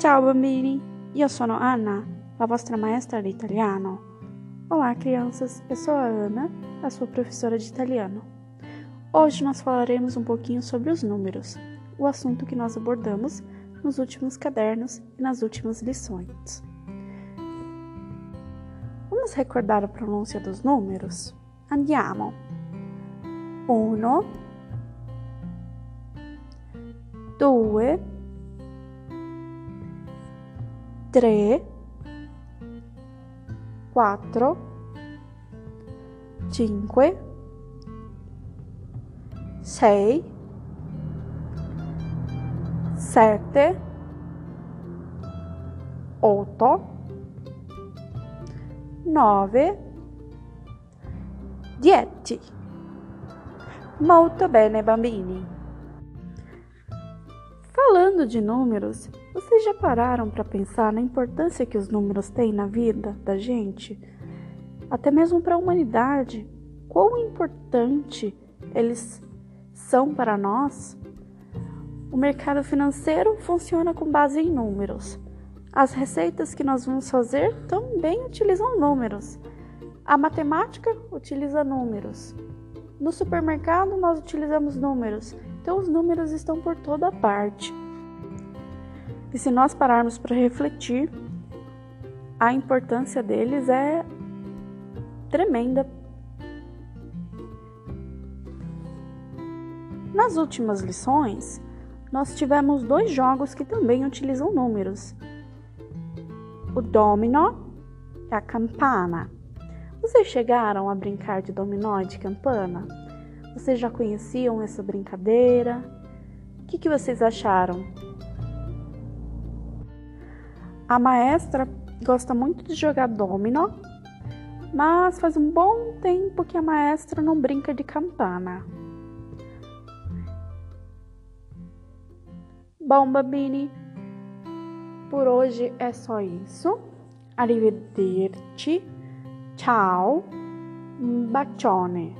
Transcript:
Ciao bambini, io sono Anna, la vostra maestra di italiano. Olá crianças, eu sou a Ana, a sua professora de italiano. Hoje nós falaremos um pouquinho sobre os números, o assunto que nós abordamos nos últimos cadernos e nas últimas lições. Vamos recordar a pronúncia dos números? Andiamo. Uno, due, tre, quattro, cinque, sei, sette, otto, nove, dieci. Molto bene, bambini. Falando de números, vocês já pararam para pensar na importância que os números têm na vida da gente? Até mesmo para a humanidade? Quão importante eles são para nós? O mercado financeiro funciona com base em números. As receitas que nós vamos fazer também utilizam números. A matemática utiliza números. No supermercado nós utilizamos números. Então os números estão por toda parte. E se nós pararmos para refletir, a importância deles é tremenda. Nas últimas lições, nós tivemos dois jogos que também utilizam números: o domino e a campana. Vocês chegaram a brincar de dominó e de campana? Vocês já conheciam essa brincadeira? O que, que vocês acharam? A maestra gosta muito de jogar domino, mas faz um bom tempo que a maestra não brinca de campana. Bom, Babini, por hoje é só isso. Arrivederci. Um bacione.